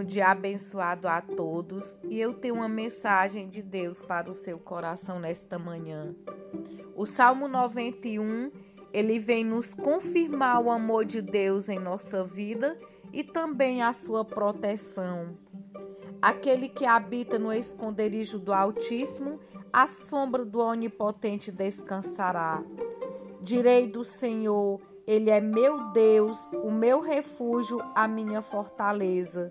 Um dia abençoado a todos e eu tenho uma mensagem de Deus para o seu coração nesta manhã. O Salmo 91, ele vem nos confirmar o amor de Deus em nossa vida e também a sua proteção. Aquele que habita no esconderijo do Altíssimo, a sombra do Onipotente descansará. Direi do Senhor, Ele é meu Deus, o meu refúgio, a minha fortaleza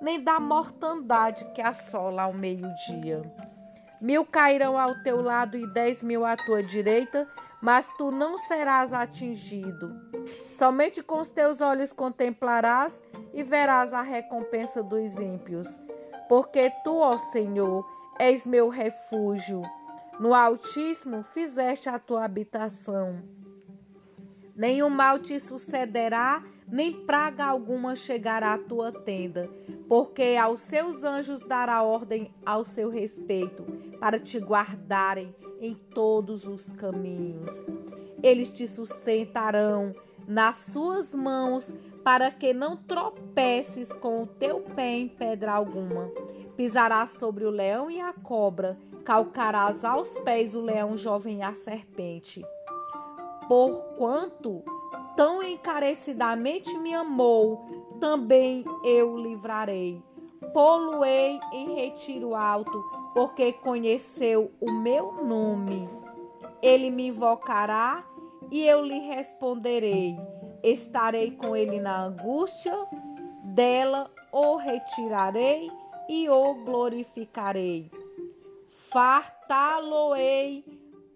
nem da mortandade que assola ao meio-dia. Mil cairão ao teu lado e dez mil à tua direita, mas tu não serás atingido. Somente com os teus olhos contemplarás e verás a recompensa dos ímpios. Porque tu, ó Senhor, és meu refúgio. No Altíssimo fizeste a tua habitação. Nenhum mal te sucederá, nem praga alguma chegará à tua tenda, porque aos seus anjos dará ordem ao seu respeito, para te guardarem em todos os caminhos. Eles te sustentarão nas suas mãos, para que não tropeces com o teu pé em pedra alguma. Pisarás sobre o leão e a cobra, calcarás aos pés o leão jovem e a serpente porquanto tão encarecidamente me amou, também eu livrarei. Poluei em retiro alto, porque conheceu o meu nome. Ele me invocará e eu lhe responderei. Estarei com ele na angústia, dela o retirarei e o glorificarei. Fartá-lo-ei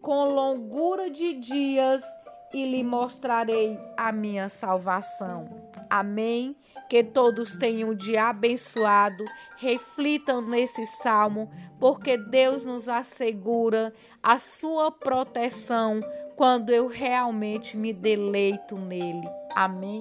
com longura de dias e lhe mostrarei a minha salvação. Amém. Que todos tenham um dia abençoado. Reflitam nesse salmo, porque Deus nos assegura a sua proteção quando eu realmente me deleito nele. Amém.